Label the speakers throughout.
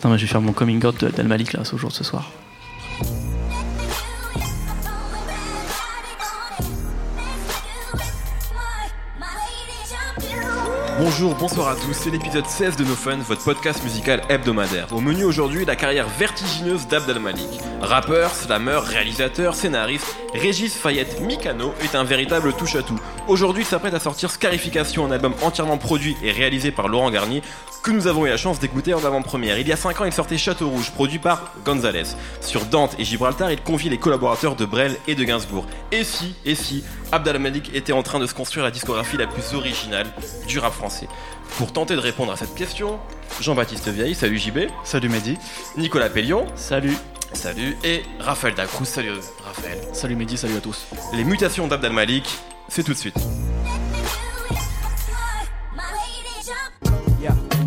Speaker 1: Attends, mais je vais faire mon coming out d'Al Malik là, ce jour, ce soir.
Speaker 2: Bonjour, bonsoir à tous, c'est l'épisode 16 de No Fun, votre podcast musical hebdomadaire. Au menu aujourd'hui, la carrière vertigineuse d'Abd al-Malik. Rappeur, slammer, réalisateur, scénariste, Régis Fayette Mikano est un véritable touche-à-tout. Aujourd'hui, il s'apprête à sortir Scarification, un album entièrement produit et réalisé par Laurent Garnier, que nous avons eu la chance d'écouter en avant-première. Il y a 5 ans, il sortait Château Rouge, produit par Gonzalez. Sur Dante et Gibraltar, il confie les collaborateurs de Brel et de Gainsbourg. Et si, et si, Abd al-Malik était en train de se construire la discographie la plus originale du rap français? Pour tenter de répondre à cette question, Jean-Baptiste Vieille, salut JB.
Speaker 3: Salut Mehdi.
Speaker 2: Nicolas Pellion.
Speaker 1: Salut.
Speaker 2: Salut. Et Raphaël Dacruz, salut Raphaël.
Speaker 1: Salut Mehdi, salut à tous.
Speaker 2: Les mutations d'Abd al-Malik, c'est tout de suite.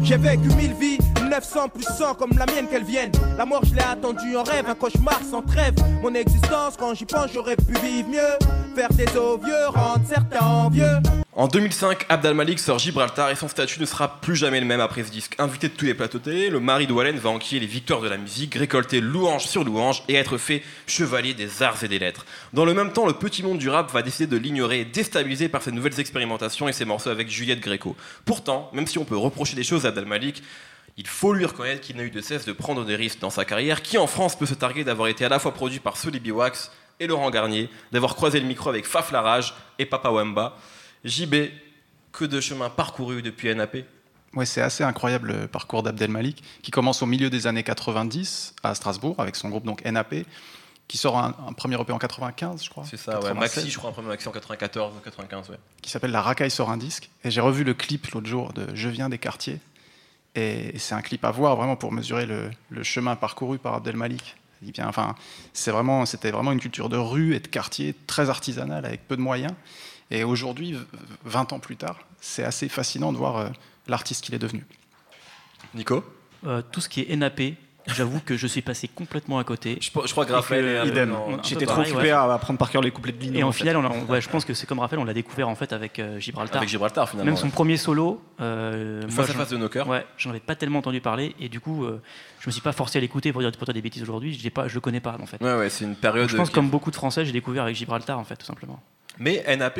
Speaker 4: J'ai vécu mille vies, 900 plus 100 comme la mienne qu'elle vienne. La mort, je l'ai attendue en rêve, un cauchemar sans trêve. Mon existence, quand j'y pense, j'aurais pu vivre mieux. Faire des os vieux, rendre certains envieux.
Speaker 2: En 2005, Abd al-Malik sort Gibraltar et son statut ne sera plus jamais le même après ce disque. Invité de tous les plateaux télé, le mari de Wallen va enquiller les victoires de la musique, récolter louange sur louange et être fait chevalier des arts et des lettres. Dans le même temps, le petit monde du rap va décider de l'ignorer et déstabiliser par ses nouvelles expérimentations et ses morceaux avec Juliette Gréco. Pourtant, même si on peut reprocher des choses à Abd al-Malik, il faut lui reconnaître qu'il n'a eu de cesse de prendre des risques dans sa carrière, qui en France peut se targuer d'avoir été à la fois produit par Solibi Wax et Laurent Garnier, d'avoir croisé le micro avec Faf Larage et Papa Wemba. JB, que de chemin parcouru depuis NAP
Speaker 3: Ouais, c'est assez incroyable le parcours d'Abdel Malik, qui commence au milieu des années 90 à Strasbourg avec son groupe donc NAP, qui sort un, premier EP en 95, je crois.
Speaker 2: C'est ça, ouais. Maxi, je crois, un premier Maxi en 94 95, ouais.
Speaker 3: Qui s'appelle La Racaille sort un disque. Et j'ai revu le clip l'autre jour de Je viens des quartiers. Et c'est un clip à voir vraiment pour mesurer le, le chemin parcouru par Abdel Malik. Bien, enfin, c'est vraiment, c'était vraiment une culture de rue et de quartier très artisanale avec peu de moyens. Et aujourd'hui, 20 ans plus tard, c'est assez fascinant de voir euh, l'artiste qu'il est devenu.
Speaker 2: Nico?
Speaker 1: Euh, Tout ce qui est NAP, J'avoue que je suis passé complètement à côté.
Speaker 2: Je, crois que Raphaël
Speaker 5: idem. J'étais trop occupé à apprendre par cœur les couplets de Lino.
Speaker 1: Et en, final, on je pense que c'est comme Raphaël, on l'a découvert en fait avec euh, Gibraltar.
Speaker 2: Avec Gibraltar finalement.
Speaker 1: Même son premier solo.
Speaker 2: Euh, face à face de nos cœurs.
Speaker 1: Ouais, j'en avais pas tellement entendu parler et du coup, euh, je me suis pas forcé à l'écouter pour dire pour toi des bêtises aujourd'hui. Je pas, je le connais pas en fait.
Speaker 2: Ouais, ouais, c'est une période.
Speaker 1: je pense comme beaucoup de Français, j'ai découvert avec Gibraltar en fait, tout simplement.
Speaker 2: Mais NAP,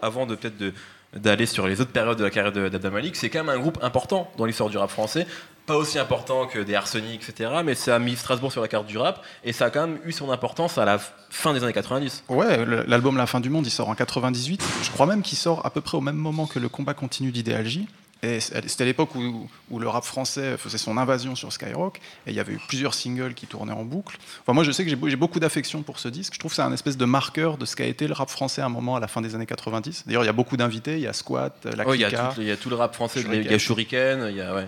Speaker 2: avant de peut-être de d'aller sur les autres périodes de la carrière d'Abdel Malik, c'est quand même un groupe important dans l'histoire du rap français. Pas aussi important que des Arsenic, etc. Mais ça a mis Strasbourg sur la carte du rap et ça a quand même eu son importance à la fin des années 90.
Speaker 3: Ouais, l'album La fin du monde, il sort en 98. Je crois même qu'il sort à peu près au même moment que le combat continu d'Idéal J. Et c'était l'époque où, où, le rap français faisait son invasion sur Skyrock, et il y avait eu plusieurs singles qui tournaient en boucle. Enfin, moi, je sais que j'ai beaucoup d'affection pour ce disque. Je trouve que c'est un espèce de marqueur de ce qu'a été le rap français à un moment à la fin des années 90. D'ailleurs, il y a beaucoup d'invités. Il y a Squat, La
Speaker 2: oh, il, y a tout, il y a tout le rap français. Il y a Shuriken. Il y a, ouais.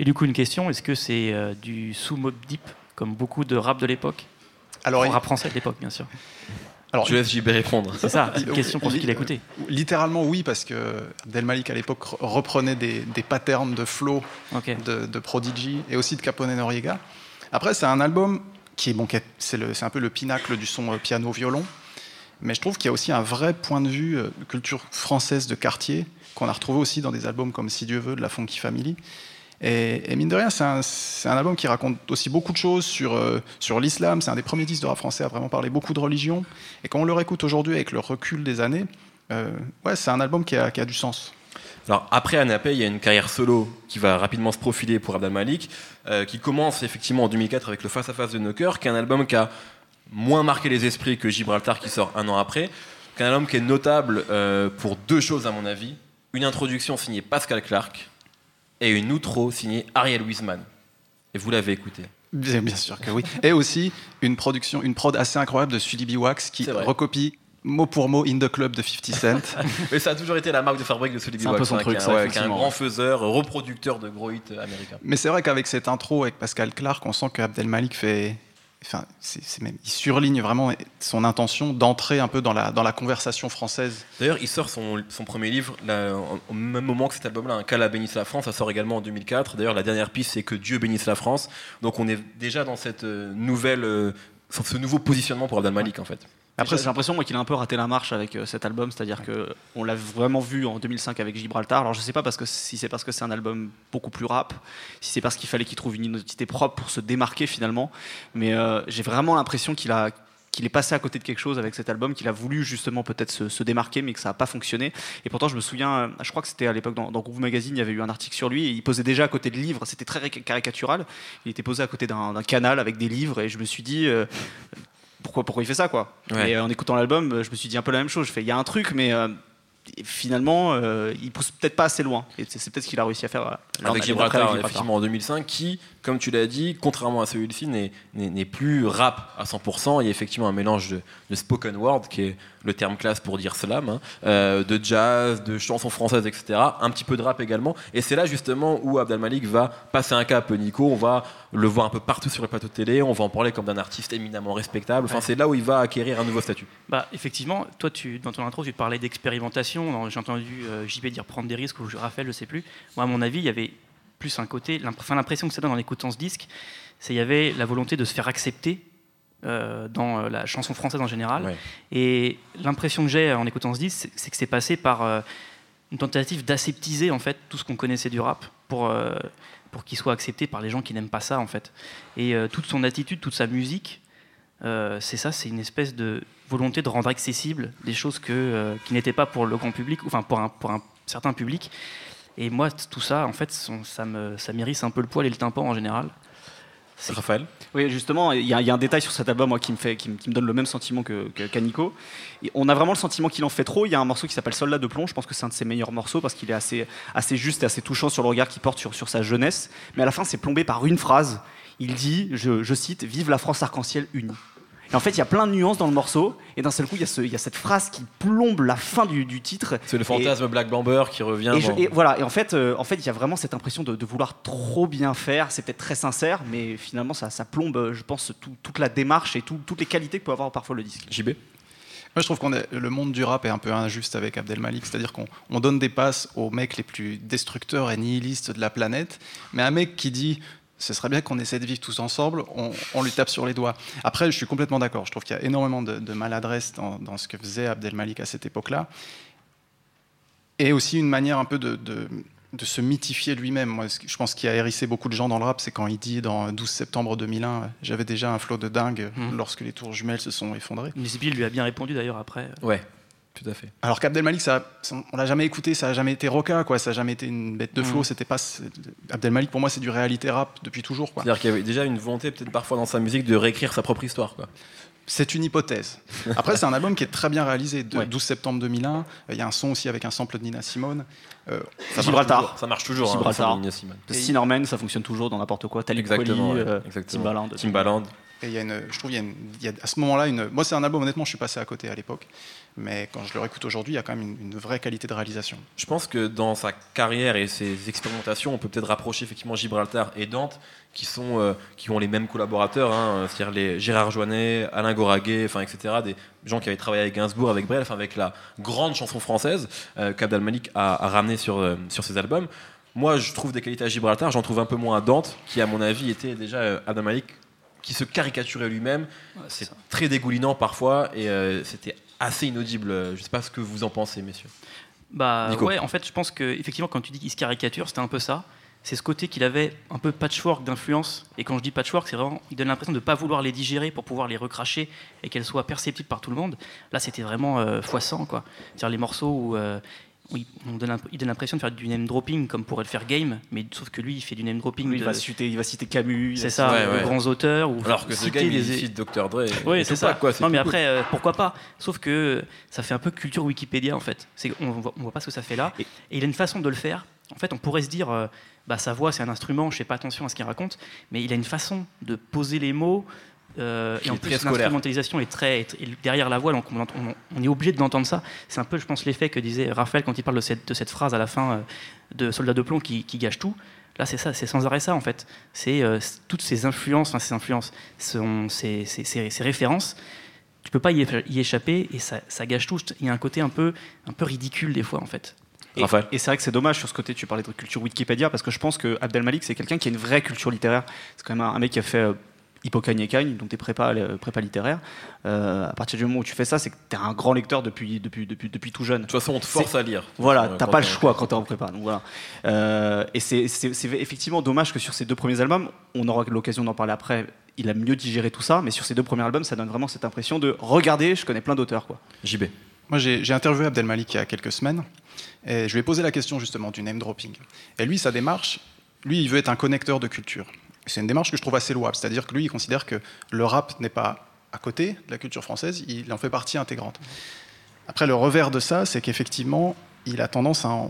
Speaker 1: Et du coup, une question est-ce que c'est euh, du sous-mob deep, comme beaucoup de rap de l'époque? Alors, rap français de l'époque, bien sûr.
Speaker 2: Alors, je laisse JB répondre.
Speaker 1: C'est ça, c'est une question pour ceux qui l'écoutaient.
Speaker 3: Littéralement, oui, parce que Del Malik à l'époque reprenait des, patterns de flow de, Prodigy et aussi de Capone Noriega. Après, c'est un album qui est, bon, c'est un peu le pinacle du son euh, piano-violon, mais je trouve qu'il y a aussi un vrai point de vue euh, de culture française de quartier qu'on a retrouvé aussi dans des albums comme Si Dieu veut de la Funky Family. Et, mine de rien, c'est un, album qui raconte aussi beaucoup de choses sur, euh, sur l'islam. C'est un des premiers disques de rap français à vraiment parler beaucoup de religion. Et quand on le réécoute aujourd'hui avec le recul des années, euh, ouais, c'est un album qui a, du sens.
Speaker 2: Alors après Anapé, il y a une carrière solo qui va rapidement se profiler pour Abdel Malik, euh, qui commence effectivement en 2004 avec le Face à Face de Knocker, qui est un album qui a moins marqué les esprits que Gibraltar qui sort un an après, un album qui est notable pour deux choses à mon avis. Une introduction signée Pascal Clark, et une outro signée Ariel Wiesman. Et vous l'avez écouté
Speaker 3: bien, bien, sûr que oui. Et aussi une production, une prod assez incroyable de Sully Wax qui recopie mot pour mot In the Club de 50 Cent.
Speaker 2: Mais ça a toujours été la marque de fabrique de Sully Wax.
Speaker 3: C'est un peu son
Speaker 2: hein, truc, un, grand faiseur, reproducteur de gros hits américains.
Speaker 3: Mais c'est vrai qu'avec cette intro avec Pascal Clark, on sent que Abdel Malik fait, Enfin, il surligne vraiment son intention d'entrer un peu dans la, dans la conversation française.
Speaker 2: D'ailleurs, il sort son, son premier livre au même moment que cet album-là, Un Qu'Allah bénisse la France, ça sort également en 2004. D'ailleurs, la dernière piste, c'est Que Dieu bénisse la France. Donc on est déjà dans cette euh, nouvelle, euh, ce nouveau positionnement pour Abdel Malik, en fait.
Speaker 5: Après, j'ai l'impression moi qu'il a un peu raté la marche avec euh, cet album, c'est-à-dire que on l'a vraiment vu en 2005 avec Gibraltar. Alors je sais pas parce que si c'est parce que c'est un album beaucoup plus rap, si c'est parce qu'il fallait qu'il trouve une identité propre pour se démarquer finalement, mais euh, j'ai vraiment l'impression qu'il a qu'il est passé à côté de quelque chose avec cet album, qu'il a voulu justement peut-être se, démarquer, mais que ça n'a pas fonctionné. Et pourtant, je me souviens, euh, je crois que c'était à l'époque dans, dans, Groove Magazine, il y avait eu un article sur lui, et il posait déjà à côté de livres, c'était très caricatural. Il était posé à côté d'un canal avec des livres, et je me suis dit, pourquoi, pourquoi il fait ça quoi Et euh, en écoutant l'album, je me suis dit un peu la même chose. Je fais, il y a un truc, mais euh, finalement, euh, il pousse peut-être pas assez loin. Et c'est peut-être ce qu'il a réussi à faire.
Speaker 2: avec Gibraltar, effectivement, en 2005, qui, comme tu l'as dit, contrairement à celui-ci, n'est plus rap à 100%. Il y a effectivement un mélange de, de spoken word, qui est le terme classe pour dire slam, hein, euh, de jazz, de chansons françaises, etc. Un petit peu de rap également. Et c'est là justement où Abdel Malik va passer un cap, Nico. On va le voir un peu partout sur les plateaux de télé. On va en parler comme d'un artiste éminemment respectable. Enfin, c'est là où il va acquérir un nouveau statut.
Speaker 1: Bah, effectivement, toi, tu, dans ton intro, tu parlais d'expérimentation. J'ai entendu euh, JB dire prendre des risques ou Raphaël, je sais plus. Moi, à mon avis, il y avait plus un côté, l'impression que ça donne en écoutant ce disque, c'est qu'il y avait la volonté de se faire accepter euh, dans euh, la chanson française en général. Et l'impression que j'ai en écoutant ce disque, c'est que c'est passé par euh, une tentative d'aseptiser en fait tout ce qu'on connaissait du rap pour, pour qu'il soit accepté par les gens qui n'aiment pas ça en fait. Et toute son attitude, toute sa musique, c'est ça, c'est une espèce de volonté de rendre accessible des choses que, qui n'étaient pas pour le grand public, enfin pour un, pour un certain public. Et moi, tout ça, en fait, ça me ça m'irrisse un peu le poil et le tympan en général.
Speaker 2: Raphaël?
Speaker 5: Oui, justement, il y, a un détail sur cet album moi, qui, me fait, qui, me, donne le même sentiment que, que on a vraiment le sentiment qu'il en fait trop. Il y a un morceau qui s'appelle Soldat de plomb. Je pense que c'est un de ses meilleurs morceaux parce qu'il est assez, assez juste et assez touchant sur le regard qu'il porte sur, sur sa jeunesse. Mais à la fin, c'est plombé par une phrase. Il dit, je, je cite, Vive la France arc-en-ciel unie. Et en fait, il y a plein de nuances dans le morceau, et d'un seul coup, il y, a cette phrase qui plombe la fin du, titre.
Speaker 2: C'est le fantasme Black Blamber qui revient.
Speaker 5: Et, voilà, et en fait, euh, en fait, il y a vraiment cette impression de, vouloir trop bien faire. C'est peut-être très sincère, mais finalement, ça, plombe, je pense, toute la démarche et toutes les qualités que peut avoir parfois le disque.
Speaker 2: JB
Speaker 3: moi, je trouve que le monde du rap est un peu injuste avec Abdel Malik, c'est-à-dire qu'on donne des passes aux mecs les plus destructeurs et nihilistes de la planète, mais un mec qui dit ce serait bien qu'on essaie de vivre tous ensemble, on, lui tape sur les doigts. Après, je suis complètement d'accord. Je trouve qu'il y a énormément de, maladresse dans, ce que faisait Abdel Malik à cette époque-là. Et aussi une manière un peu de, se mythifier lui-même. Moi, je pense qu'il a hérissé beaucoup de gens dans le rap, c'est quand il dit dans 12 septembre 2001, j'avais déjà un flot de dingue mmh. lorsque les tours jumelles se sont effondrées.
Speaker 1: Nisbil lui a bien répondu d'ailleurs après.
Speaker 2: Ouais. Tout à fait.
Speaker 3: Alors qu'Abdel Malik, ça, on l'a jamais écouté, ça a jamais été roca, quoi. Ça a jamais été une bête de flow. Mm. C'était pas Abdel Malik pour moi, c'est du réalité rap depuis toujours,
Speaker 2: quoi. C'est-à-dire qu'il y avait déjà une volonté, peut-être parfois dans sa musique, de réécrire sa propre histoire, quoi.
Speaker 3: C'est une hypothèse. Après, c'est un album qui est très bien réalisé. De 12 septembre 2001, il y a un son aussi avec un sample de Nina Simone.
Speaker 2: Euh, ça, Gibraltar. Marche ça marche toujours.
Speaker 5: Gibraltar. Hein, Nina Norman, ça fonctionne toujours dans n'importe quoi. Talib
Speaker 2: Exactement.
Speaker 5: Euh,
Speaker 2: Timbaland. Timbaland.
Speaker 3: Et a je trouve, il a, a ce moment-là, moi c'est un album, honnêtement, je suis passé à côté à l'époque mais quand je le réécoute aujourd'hui, il y a quand même une, vraie qualité de réalisation.
Speaker 2: Je pense que dans sa carrière et ses expérimentations, on peut peut-être rapprocher effectivement Gibraltar et Dante, qui, sont, euh, qui ont les mêmes collaborateurs, hein, c'est-à-dire les Gérard Joannet, Alain Goraguet, enfin, etc., des gens qui avaient travaillé avec Gainsbourg, avec Brel, enfin, avec la grande chanson française euh, Malik a, ramené sur, euh, sur ses albums. Moi, je trouve des qualités à Gibraltar, j'en trouve un peu moins à Dante, qui, à mon avis, était déjà euh, Abdel Malik qui se caricaturait lui-même. c'est très dégoulinant parfois et c'était assez inaudible. Je ne sais pas ce que vous en pensez, messieurs.
Speaker 1: Bah ouais, en fait, je pense que effectivement, quand tu dis qu'il se caricature, c'était un peu ça. C'est ce côté qu'il avait un peu patchwork d'influence. Et quand je dis patchwork, c'est vraiment, il donne l'impression de ne pas vouloir les digérer pour pouvoir les recracher et qu'elles soient perceptibles par tout le monde. Là, c'était vraiment euh, foissant, quoi. C'est-à-dire les morceaux où euh, oui, on donne, il donne l'impression de faire du name dropping comme pourrait le faire Game, mais sauf que lui, il fait du name dropping.
Speaker 5: il, va citer, il va citer Camus.
Speaker 1: C'est ça, de grands auteurs. Ou
Speaker 2: Alors que ce Game, il cite Dr. Dre.
Speaker 1: Oui, c'est ça. Quoi, non, mais après, euh, pourquoi pas? Sauf que ça fait un peu culture Wikipédia, en fait. On voit, on voit pas ce que ça fait là. Et, il a une façon de le faire. En fait, on pourrait se dire, euh, bah, sa voix, c'est un instrument, je fais pas attention à ce qu'il raconte, mais il a une façon de poser les mots, euh, et en plus, l'instrumentalisation est très derrière la voix, donc on, est obligé de l'entendre ça. C'est un peu, je pense, l'effet que disait Raphaël quand il parle de cette, de cette phrase à la fin euh, de Soldat de plomb qui, gâche tout. Là, c'est ça, c'est sans arrêt ça en fait. C'est euh, toutes ces influences, enfin ces influences, ces, ces, références. Tu peux pas y, échapper et ça, ça, gâche tout. Il y a un côté un peu, un peu ridicule des fois en fait.
Speaker 5: Et, et c'est vrai que c'est dommage sur ce côté, tu parlais de culture Wikipédia, parce que je pense que Abdel Malik, c'est quelqu'un qui a une vraie culture littéraire. C'est quand même un, mec qui a fait et Cagne, donc tes prépa, prépa littéraires, à partir du moment où tu fais ça, c'est que tu es un grand lecteur depuis, depuis, depuis, depuis tout jeune.
Speaker 2: De toute façon, on te force à lire.
Speaker 5: Voilà, tu t'as pas le choix quand tu es en prépa. Donc voilà. et c'est effectivement dommage que sur ces deux premiers albums, on aura l'occasion d'en parler après, il a mieux digéré tout ça, mais sur ces deux premiers albums, ça donne vraiment cette impression de regarder, je connais plein d'auteurs. quoi.
Speaker 2: JB.
Speaker 3: Moi, j'ai interviewé Abdelmalik il y a quelques semaines, et je lui ai posé la question justement du name dropping. Et lui, sa démarche, lui, il veut être un connecteur de culture. C'est une démarche que je trouve assez louable, c'est-à-dire que lui, il considère que le rap n'est pas à côté de la culture française, il en fait partie intégrante. Après, le revers de ça, c'est qu'effectivement, il a tendance à,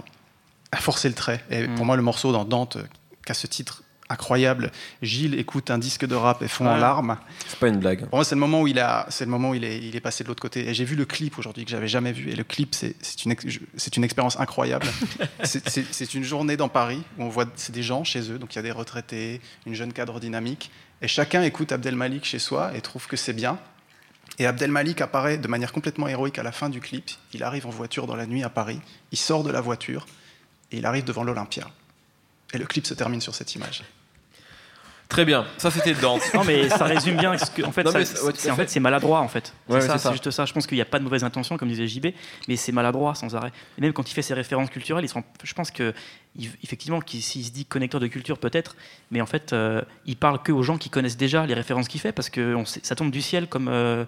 Speaker 3: à, forcer le trait. Et pour mm. moi, le morceau dans Dante, qui a ce titre incroyable. Gilles écoute un disque de rap et fond en larmes.
Speaker 2: C'est pas une blague.
Speaker 3: Pour moi, c'est le moment où il a, c'est le moment où il est, il est passé de l'autre côté. Et j'ai vu le clip aujourd'hui que j'avais jamais vu. Et le clip, c'est, c'est une, c'est une expérience incroyable. c'est, une journée dans Paris où on voit, c'est des gens chez eux. Donc il y a des retraités, une jeune cadre dynamique, et chacun écoute Abdel Malik chez soi et trouve que c'est bien. Et Abdel Malik apparaît de manière complètement héroïque à la fin du clip. Il arrive en voiture dans la nuit à Paris. Il sort de la voiture et il arrive devant l'Olympia. Et le clip se termine sur cette image.
Speaker 2: Très bien, ça c'était Dante.
Speaker 1: non mais ça résume bien. que, en fait, c'est en fait, maladroit en fait. c'est juste ça. Je pense qu'il n'y a pas de mauvaise intention, comme disait JB, mais c'est maladroit sans arrêt. Et même quand il fait ses références culturelles, il je pense que effectivement, s'il se dit connecteur de culture peut-être, mais en fait, euh, il parle que aux gens qui connaissent déjà les références qu'il fait, parce que ça tombe du ciel comme euh,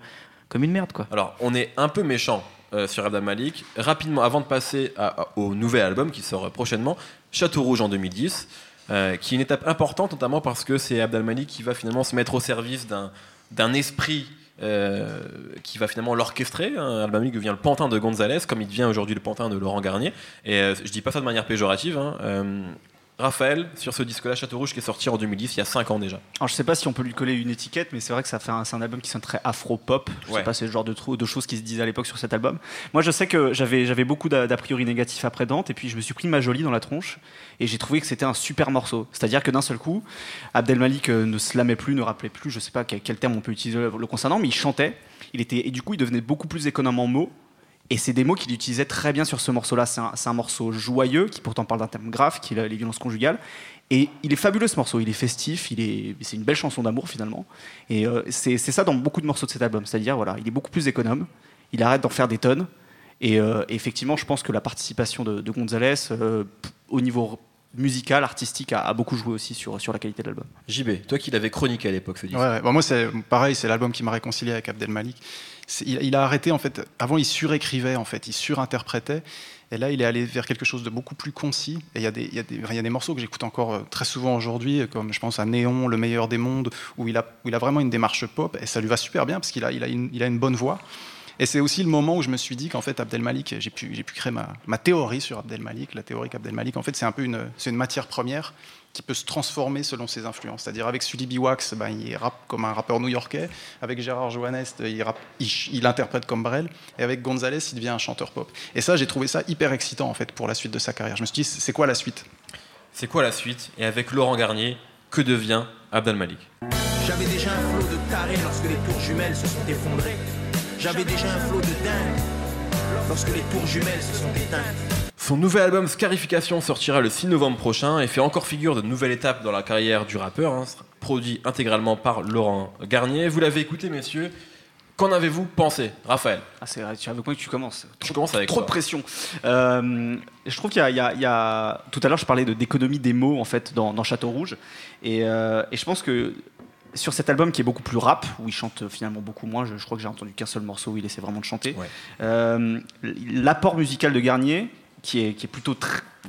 Speaker 1: comme une merde quoi.
Speaker 2: Alors, on est un peu méchant euh, sur Abdel Malik. Rapidement, avant de passer au nouvel album qui sort prochainement, Château Rouge en 2010. Euh, qui est une étape importante, notamment parce que c'est Abdelmalik qui va finalement se mettre au service d'un esprit euh, qui va finalement l'orchestrer. Hein. Devient le pantin de Gonzalez, comme il devient aujourd'hui le pantin de Laurent Garnier. Et euh, je dis pas ça de manière péjorative. Hein. Raphaël, sur ce disque-là, Château Rouge, qui est sorti en 2010, il y a 5 ans déjà.
Speaker 5: Alors, je sais pas si on peut lui coller une étiquette, mais c'est vrai que ça fait un, c'est un album qui sonne très afro-pop. Je sais pas, c'est le genre de, de choses qui se disaient à l'époque sur cet album. Moi, je sais que j'avais, j'avais beaucoup d'a, priori négatifs après Dante, et puis je me suis pris ma jolie dans la tronche, et j'ai trouvé que c'était un super morceau. C'est-à-dire que d'un seul coup, Abdelmalik euh, ne se lamait plus, ne rappelait plus, je sais pas quel, quel terme on peut utiliser le concernant, mais il chantait. Il était, et du coup, il devenait beaucoup plus économe en mots et c'est des mots qu'il utilisait très bien sur ce morceau-là. C'est un, morceau joyeux, qui pourtant parle d'un thème grave, qui est les violences conjugales. Et il est fabuleux ce morceau, il est festif, il est, c'est une belle chanson d'amour finalement. Et euh, c'est, ça dans beaucoup de morceaux de cet album, c'est-à-dire voilà, il est beaucoup plus économe, il arrête d'en faire des tonnes. Et euh, effectivement, je pense que la participation de, Gonzalez euh, au niveau musical, artistique, a, beaucoup joué aussi sur, sur la qualité de l'album.
Speaker 2: JB, toi qui l'avais chroniqué à l'époque, ce disque.
Speaker 3: Ouais, moi c'est pareil, c'est l'album qui m'a réconcilié avec Abdel Malik. Il, il, a arrêté en fait. Avant, il surécrivait en fait, il surinterprétait. Et là, il est allé vers quelque chose de beaucoup plus concis. Et il y a des, il y a des, il y a des morceaux que j'écoute encore euh, très souvent aujourd'hui, comme je pense à Néon, Le meilleur des mondes, où il a, où il a vraiment une démarche pop. Et ça lui va super bien parce qu'il a, il a, une, il a une bonne voix. Et c'est aussi le moment où je me suis dit qu'en fait, Abdelmalik, j'ai pu, j'ai pu créer ma, ma, théorie sur Abdelmalik. La théorie qu'Abdelmalik, en fait, c'est un peu une, c'est une matière première qui peut se transformer selon ses influences. C'est-à-dire avec Sully Biwax, ben, il rappe comme un rappeur new-yorkais. Avec Gérard Joannest, il, il, interprète comme Brel. Et avec Gonzalez, il devient un chanteur pop. Et ça, j'ai trouvé ça hyper excitant en fait pour la suite de sa carrière. Je me suis dit, c'est quoi la suite?
Speaker 2: C'est quoi la suite? Et avec Laurent Garnier, que devient Abdel Malik
Speaker 6: J'avais déjà un flot de tarés lorsque les tours jumelles se sont effondrées. J'avais déjà un flot de dingue lorsque les tours jumelles se sont éteintes.
Speaker 2: Son nouvel album Scarification sortira le 6 novembre prochain et fait encore figure de nouvelle étape dans la carrière du rappeur, hein, produit intégralement par Laurent Garnier. Vous l'avez écouté, messieurs. Qu'en avez-vous pensé, Raphaël?
Speaker 5: Ah, C'est avec moi que tu commences.
Speaker 2: Je commence avec
Speaker 5: trop de pression. Euh, je trouve qu'il y, a, tout à l'heure je parlais de d'économie des mots en fait dans, Château Rouge et, euh, et, je pense que sur cet album qui est beaucoup plus rap, où il chante finalement beaucoup moins, je, crois que j'ai entendu qu'un seul morceau où il essaie vraiment de chanter. Euh, l'apport musical de Garnier, qui est, qui est plutôt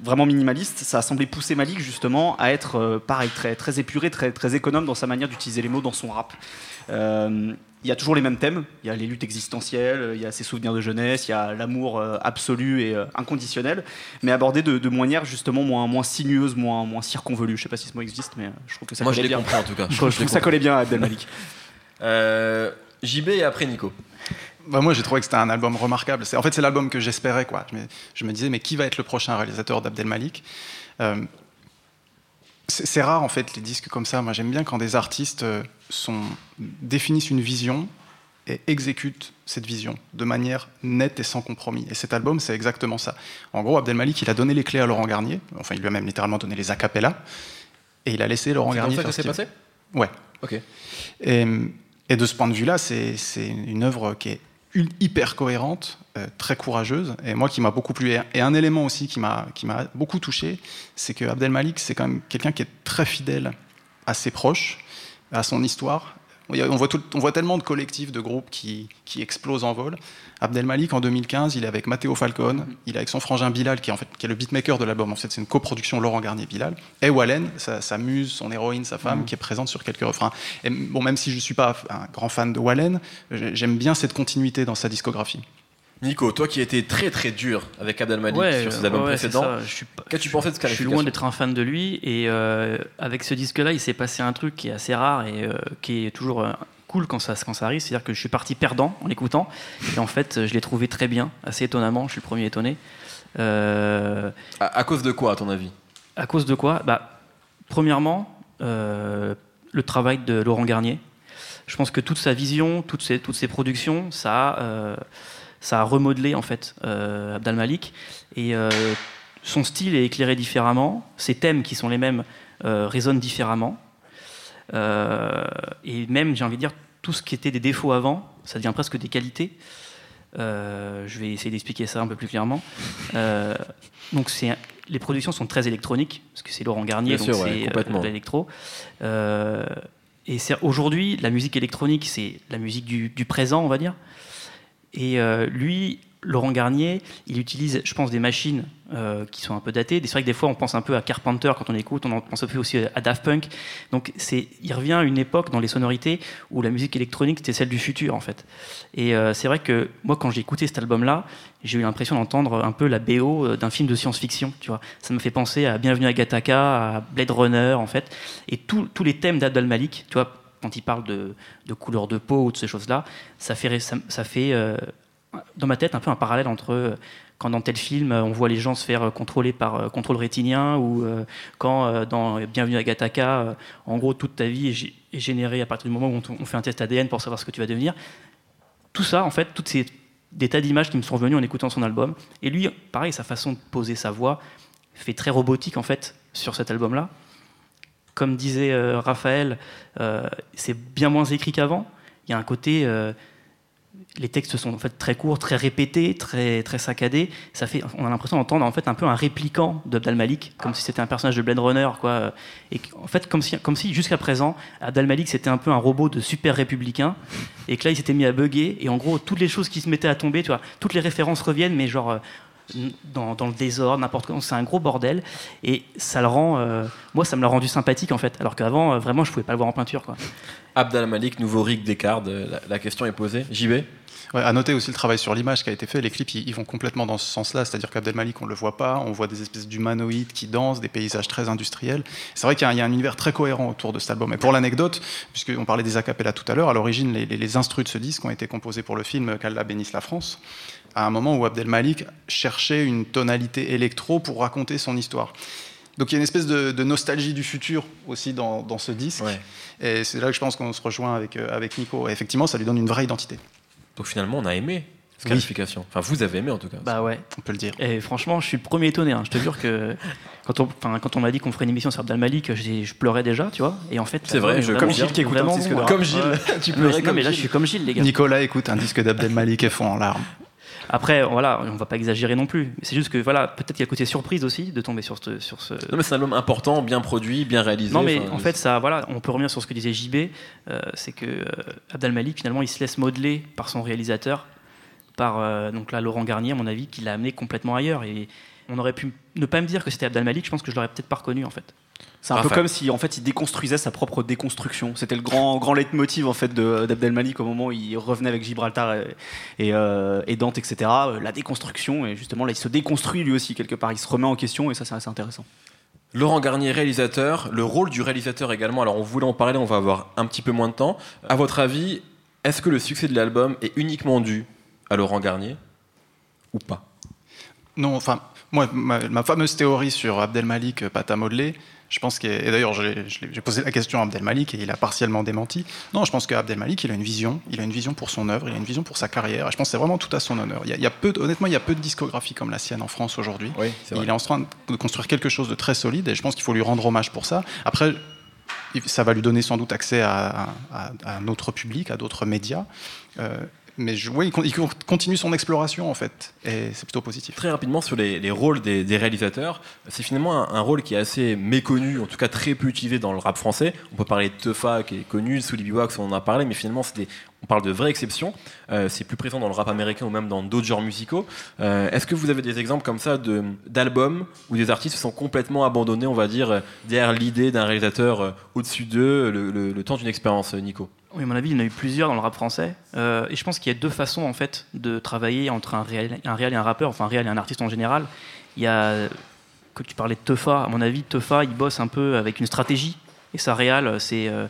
Speaker 5: vraiment minimaliste, ça a semblé pousser Malik justement à être euh, pareil, très, très épuré, très, très économe dans sa manière d'utiliser les mots dans son rap. Euh, il y a toujours les mêmes thèmes, il y a les luttes existentielles, il y a ses souvenirs de jeunesse, il y a l'amour euh, absolu et inconditionnel, mais abordé de, de, manière justement moins, moins sinueuse, moins, moins circonvolue. Je sais pas si ce mot existe, mais je trouve que ça
Speaker 2: Moi,
Speaker 5: collait
Speaker 2: je
Speaker 5: bien.
Speaker 2: comprends en tout cas.
Speaker 5: je, trouve que ça collait bien à Abdel Malik.
Speaker 2: JB et après Nico.
Speaker 3: Bah, moi, j'ai trouvé que c'était un album remarquable. En fait, c'est l'album que j'espérais. Quoi. Je, me, disais, mais qui va être le prochain réalisateur d'Abdel Malik euh, C'est rare, en fait, les disques comme ça. Moi, j'aime bien quand des artistes euh, sont, définissent une vision et exécutent cette vision de manière nette et sans compromis. Et cet album, c'est exactement ça. En gros, Abdel Malik, il a donné les clés à Laurent Garnier. Enfin, il lui a même littéralement donné les acapellas. Et il a laissé Laurent Garnier.
Speaker 2: C'est ça que c'est passé?
Speaker 3: Ouais.
Speaker 2: Ok.
Speaker 3: Et, et de ce point de vue-là, c'est une œuvre qui est hyper cohérente, euh, très courageuse, et moi qui m'a beaucoup plu. Et un élément aussi qui m'a beaucoup touché, c'est que Abdel Malik, c'est quand même quelqu'un qui est très fidèle à ses proches, à son histoire, on voit, on voit, tellement de collectifs, de groupes qui, qui, explosent en vol. Abdelmalik, en 2015, il est avec Matteo Falcone, il est avec son frangin Bilal, qui est, en fait, qui est le beatmaker de l'album. En fait, c'est une coproduction Laurent Garnier-Bilal. Et Wallen, sa, muse, son héroïne, sa femme, mm. qui est présente sur quelques refrains. Et bon, même si je ne suis pas un grand fan de Wallen, j'aime bien cette continuité dans sa discographie.
Speaker 2: Nico, toi qui étais très très dur avec Abdel Malik sur ses albums précédents, qu'as-tu pensé de ce
Speaker 1: Je suis loin d'être un fan de lui et euh, avec ce disque-là, il s'est passé un truc qui est assez rare et euh, qui est toujours euh, cool quand ça, quand ça arrive. C'est-à-dire que je suis parti perdant en l'écoutant et en fait, je l'ai trouvé très bien, assez étonnamment. Je suis le premier étonné.
Speaker 2: À, cause de quoi, à ton avis?
Speaker 1: À cause de quoi? Bah, Premièrement, le travail de Laurent Garnier. Je pense que toute sa vision, toutes ses, toutes ses productions, ça a ça a remodelé en fait euh, Abdal Malik et euh, son style est éclairé différemment, ses thèmes qui sont les mêmes euh, résonnent différemment et même j'ai envie de dire tout ce qui était des défauts avant, ça devient presque des qualités. je vais essayer d'expliquer ça un peu plus clairement. donc c'est les productions sont très électroniques parce que c'est Laurent Garnier, donc c'est de l'électro. et aujourd'hui, la musique électronique, c'est la musique du, du, présent, on va dire. Et euh, lui, Laurent Garnier, il utilise, je pense, des machines euh, qui sont un peu datées. C'est vrai que des fois, on pense un peu à Carpenter quand on écoute, on pense un peu aussi à Daft Punk. Donc, il revient à une époque dans les sonorités où la musique électronique, c'était celle du futur, en fait. Et euh, c'est vrai que moi, quand j'ai écouté cet album-là, j'ai eu l'impression d'entendre un peu la BO d'un film de science-fiction, tu vois. Ça me fait penser à Bienvenue à Gattaca, à Blade Runner, en fait. Et tous les thèmes d'Abdel Malik, tu vois, quand il parle de, couleur de peau ou de ces choses-là, ça fait, euh, dans ma tête un peu un parallèle entre euh, quand dans tel film on voit les gens se faire contrôler par euh, contrôle rétinien ou quand dans Bienvenue à Gattaca, en gros toute ta vie est, générée à partir du moment où on, fait un test ADN pour savoir ce que tu vas devenir. Tout ça, en fait, toutes ces des tas d'images qui me sont venues en écoutant son album. Et lui, pareil, sa façon de poser sa voix fait très robotique en fait sur cet album-là comme disait euh, Raphaël, euh, c'est bien moins écrit qu'avant. Il y a un côté, euh, les textes sont en fait très courts, très répétés, très très saccadés. Ça fait, on a l'impression d'entendre en fait un peu un répliquant d'Abdal Malik, comme si c'était un personnage de Blade Runner, quoi. Et en fait, comme si, comme si jusqu'à présent, Abdal Malik c'était un peu un robot de super républicain, et que là il s'était mis à bugger, et en gros toutes les choses qui se mettaient à tomber, tu vois, toutes les références reviennent, mais genre dans, le désordre, n'importe quoi. C'est un gros bordel. Et ça le rend. Euh, moi, ça me l'a rendu sympathique, en fait. Alors qu'avant, euh, vraiment, je pouvais pas le voir en peinture. Quoi.
Speaker 2: Abdal Malik, nouveau Rick Descartes, la, la question est posée. J'y vais
Speaker 3: Ouais, à noter aussi le travail sur l'image qui a été fait. Les clips, ils, vont complètement dans ce sens-là. C'est-à-dire qu'Abdel Malik, on ne le voit pas. On voit des espèces d'humanoïdes qui dansent, des paysages très industriels. C'est vrai qu'il y, a un univers très cohérent autour de cet album. Et pour l'anecdote, puisqu'on parlait des acapellas tout à l'heure, à l'origine, les, les, les instrus de ce disque ont été composés pour le film Qu'Allah bénisse la France à un moment où Abdel Malik cherchait une tonalité électro pour raconter son histoire. Donc il y a une espèce de, nostalgie du futur aussi dans, ce disque. Et c'est là que je pense qu'on se rejoint avec, euh, avec Nico. effectivement, ça lui donne une vraie identité.
Speaker 2: Donc finalement, on a aimé cette qualification. Enfin, vous avez aimé en tout cas.
Speaker 1: Bah ouais.
Speaker 3: On peut le dire.
Speaker 1: Et franchement, je suis le premier étonné. Hein. Je te jure que quand on, quand on m'a dit qu'on ferait une émission sur Abdel Malik, je, pleurais déjà, tu vois. Et en fait,
Speaker 2: c'est vrai,
Speaker 3: je, comme Gilles qui écoute un disque
Speaker 2: Comme Gilles,
Speaker 1: tu pleurais comme mais là, je suis comme Gilles, les gars.
Speaker 3: Nicolas écoute un disque d'Abdel Malik et fond en larmes.
Speaker 1: Après, voilà, on va pas exagérer non plus. C'est juste que voilà, peut-être qu'il y a le côté surprise aussi de tomber sur ce. Sur ce...
Speaker 2: Non, mais c'est un album important, bien produit, bien réalisé.
Speaker 1: Non, mais en fait, ça, voilà, on peut revenir sur ce que disait JB. Euh, c'est que euh, Abdel Malik, finalement, il se laisse modeler par son réalisateur, par euh, donc là Laurent Garnier, à mon avis, qui l'a amené complètement ailleurs. Et on aurait pu ne pas me dire que c'était Abdel Malik. Je pense que je l'aurais peut-être pas reconnu en fait.
Speaker 5: C'est un peu comme si en fait il déconstruisait sa propre déconstruction. C'était le grand grand leitmotiv en fait d'Abdelmalik au moment où il revenait avec Gibraltar et, euh, et, Dante etc. La déconstruction et justement là il se déconstruit lui aussi quelque part. Il se remet en question et ça c'est assez intéressant.
Speaker 2: Laurent Garnier, réalisateur, le rôle du réalisateur également. Alors on voulait en parler, on va avoir un petit peu moins de temps. À votre avis, est-ce que le succès de l'album est uniquement dû à Laurent Garnier ou pas?
Speaker 3: Non, enfin moi ma, fameuse théorie sur Abdelmalik, pâte à modeler, je pense que, et d'ailleurs, j'ai posé la question à Abdel Malik et il a partiellement démenti. Non, je pense qu'Abdel Malik, il a une vision. Il a une vision pour son œuvre, il a une vision pour sa carrière. Et je pense que c'est vraiment tout à son honneur. Il y, a, peu, honnêtement, il y a peu de discographie comme la sienne en France aujourd'hui. il est en train de construire quelque chose de très solide et je pense qu'il faut lui rendre hommage pour ça. Après, ça va lui donner sans doute accès à, un autre public, à d'autres médias. Euh, mais je, il continue son exploration en fait, et c'est plutôt positif.
Speaker 2: Très rapidement sur les, rôles des, réalisateurs, c'est finalement un, rôle qui est assez méconnu, en tout cas très peu utilisé dans le rap français. On peut parler de Teufa qui est connu, Sully Wax on en a parlé, mais finalement c'est on parle de vraies exceptions. Euh, c'est plus présent dans le rap américain ou même dans d'autres genres musicaux. Euh, est-ce que vous avez des exemples comme ça d'albums où des artistes se sont complètement abandonnés, on va dire, derrière l'idée d'un réalisateur euh, au-dessus d'eux, le temps d'une expérience, Nico?
Speaker 1: Oui, à mon avis, il y en a eu plusieurs dans le rap français. Euh, et je pense qu'il y a deux façons en fait de travailler entre un réel, un réel et un rappeur, enfin un réel et un artiste en général. Il y a, que tu parlais de Teufa, à mon avis, Teufa, il bosse un peu avec une stratégie. Et sa réal, c'est euh,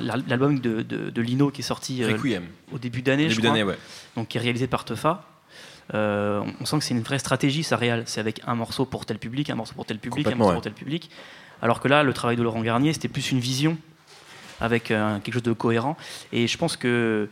Speaker 1: l'album de, de, Lino qui est sorti euh, au début d'année, je crois. Ouais. Donc qui est réalisé par Teufa. on sent que c'est une vraie stratégie, sa réal. C'est avec un morceau pour tel public, un morceau pour tel public, un morceau pour tel public. Alors que là, le travail de Laurent Garnier, c'était plus une vision avec euh, quelque chose de cohérent. Et je pense que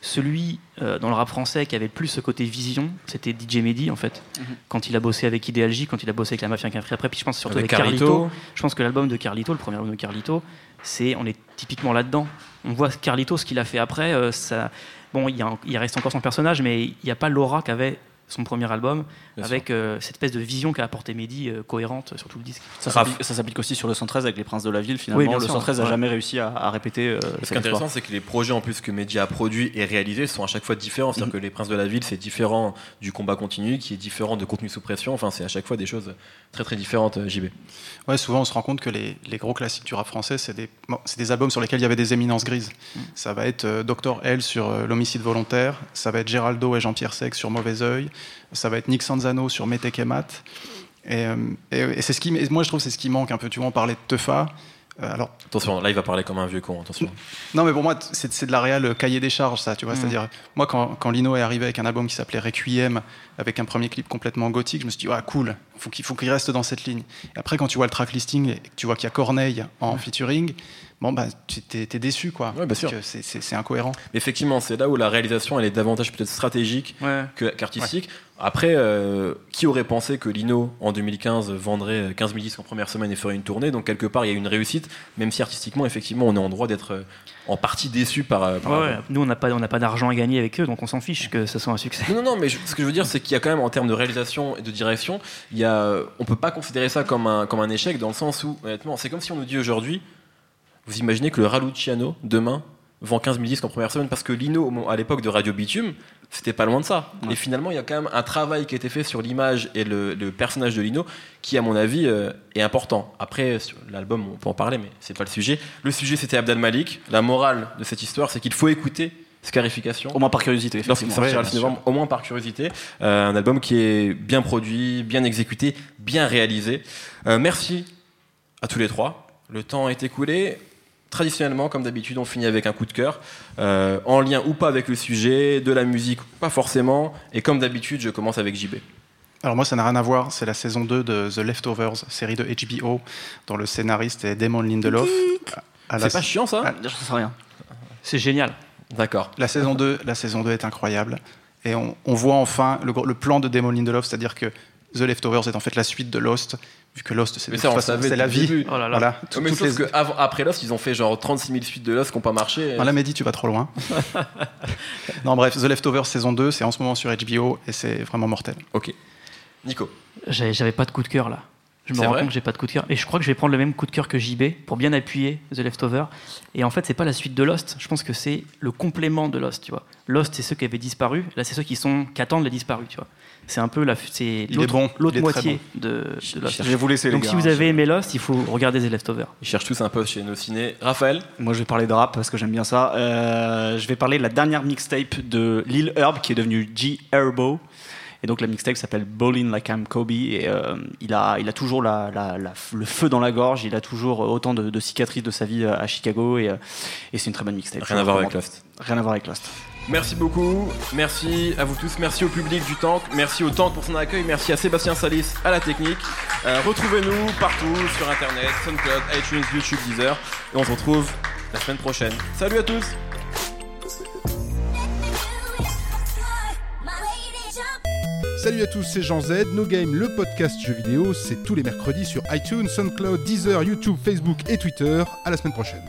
Speaker 1: celui euh, dans le rap français qui avait plus ce côté vision, c'était DJ Mehdi en fait. Mhm. Quand il a bossé avec Ideal quand il a bossé avec la Mafia Café après, puis je pense surtout avec, Carlito. Je pense que l'album de Carlito, le premier album de Carlito, c'est on est typiquement là-dedans. On voit Carlito ce qu'il a fait après. Euh, ça, bon, il, il, reste encore son personnage, mais il n'y a pas l'aura qu'avait son premier album, avec euh, cette espèce de vision qu'a apporté Mehdi euh, cohérente sur tout le disque.
Speaker 5: Ça s'applique aussi sur le 113 avec les Princes de la Ville. Finalement, le 113 n'a jamais réussi à, répéter. Euh,
Speaker 2: ce qui est intéressant, c'est que les projets en plus que Mehdi a produits et réalisés sont à chaque fois différents. C'est-à-dire mm. que les Princes de la Ville, c'est différent du combat continu, qui est différent de contenu sous pression. Enfin, c'est à chaque fois des choses très très différentes, JB.
Speaker 3: Ouais, souvent on se rend compte que les, gros classiques du rap français, c'est des, des, albums sur lesquels il y avait des éminences grises. Mm. Ça va être Dr. L sur l'homicide volontaire, ça va être Géraldo et Jean-Pierre Sec sur Mauvais Oeil, ça va être Nick Sanzano sur Mettek et Mat. Euh, et, et, c'est ce qui, moi je trouve c'est ce qui manque un peu. Tu vois, on parlait de Teufa.
Speaker 2: Euh, alors, attention, là il va parler comme un vieux con, attention.
Speaker 3: Non mais pour moi c'est de la réelle cahier des charges ça, tu vois. Mm. C'est-à-dire, moi quand, quand, Lino est arrivé avec un album qui s'appelait Requiem, avec un premier clip complètement gothique, je me suis dit, ah cool, faut il faut qu'il reste dans cette ligne. Et après quand tu vois le track listing et que tu vois qu'il y a Corneille en featuring, bon, bah, tu es, déçu, quoi.
Speaker 2: Ouais,
Speaker 3: parce que c'est incohérent.
Speaker 2: Effectivement, c'est là où la réalisation, elle est davantage peut-être stratégique qu'artistique. Après, euh, qui aurait pensé que Lino, en 2015, vendrait 15 000 disques en première semaine et ferait une tournée? Donc, quelque part, il y a une réussite, même si artistiquement, effectivement, on est en droit d'être euh, en partie déçu par. Euh,
Speaker 1: nous, on n'a pas, pas d'argent à gagner avec eux, donc on s'en fiche que ce soit un succès.
Speaker 2: Non, non, mais ce que je veux dire, c'est qu'il y a quand même, en termes de réalisation et de direction, il y a, on peut pas considérer ça comme un, comme un échec, dans le sens où, honnêtement, c'est comme si on nous dit aujourd'hui vous imaginez que le Raluciano, demain, vend 15 000 disques en première semaine parce que Lino, à l'époque de Radio Bitume, c'était pas loin de ça. Et finalement, il y a quand même un travail qui a été fait sur l'image et le, personnage de Lino qui, à mon avis, euh, est important. Après, sur l'album, on peut en parler, mais c'est pas le sujet. Le sujet, c'était Abdel Malik. La morale de cette histoire, c'est qu'il faut écouter Scarification.
Speaker 5: Au moins par curiosité.
Speaker 2: Lorsqu'il sortira le au moins par curiosité. Euh, un album qui est bien produit, bien exécuté, bien réalisé. Euh, merci à tous les trois. Le temps est écoulé traditionnellement, comme d'habitude, on finit avec un coup de cœur, euh, en lien ou pas avec le sujet, de la musique, pas forcément. Et comme d'habitude, je commence avec JB.
Speaker 3: Alors moi, ça n'a rien à voir. C'est la saison 2 de The Leftovers, série de HBO, dont le scénariste est Damon Lindelof.
Speaker 2: C'est pas chiant, ça
Speaker 5: Je sais rien.
Speaker 1: C'est génial.
Speaker 2: D'accord.
Speaker 3: La saison 2, la saison 2 est incroyable. Et on, voit enfin le, le, plan de Damon Lindelof, c'est-à-dire que The Leftovers est en fait la suite de Lost, vu que Lost c'est la vie.
Speaker 2: Oh là là. Voilà. mais que après Lost, ils ont fait genre 36 000 suites de Lost qui n'ont pas marché.
Speaker 3: Et... Là, Mehdi, tu vas trop loin. non, bref, The Leftovers saison 2, c'est en ce moment sur HBO et c'est vraiment mortel.
Speaker 2: Ok. Nico.
Speaker 1: J'avais pas de coup de cœur là. Je me rends compte que j'ai pas de coup de cœur. Et je crois que je vais prendre le même coup de cœur que JB pour bien appuyer The Leftover. Et en fait, c'est pas la suite de Lost. Je pense que c'est le complément de Lost, tu vois. Lost, c'est ceux qui avaient disparu. Là, c'est ceux qui sont qui attendent les disparus, tu vois. C'est un peu la, c'est l'autre, l'autre moitié de, Lost.
Speaker 5: Je vais vous laisser.
Speaker 1: Donc, si vous avez aimé Lost, il faut regarder The Leftover.
Speaker 2: Ils cherchent tous un poste chez nos ciné. Raphaël?
Speaker 5: Moi, je vais parler de rap parce que j'aime bien ça. Euh, je vais parler de la dernière mixtape de Lil Herb qui est devenue G Herbo. Et donc la mixtape s'appelle Bowling Like I'm Kobe et euh, il, a, il a toujours la, le feu dans la gorge, il a toujours autant de, cicatrices de sa vie à Chicago et, euh, et c'est une très bonne mixtape.
Speaker 2: Rien à voir avec Lost.
Speaker 5: Rien à voir avec Lost.
Speaker 2: Merci beaucoup, merci à vous tous, merci au public du Tank, merci au Tank pour son accueil, merci à Sébastien Salis à la technique. Euh, retrouvez-nous partout sur internet, SoundCloud, iTunes, YouTube, Deezer et on se retrouve la semaine prochaine. Salut à tous
Speaker 7: Salut à tous, c'est Jean Z. No Game, le podcast jeux vidéo, c'est tous les mercredis sur iTunes, SoundCloud, Deezer, YouTube, Facebook et Twitter. À la semaine prochaine.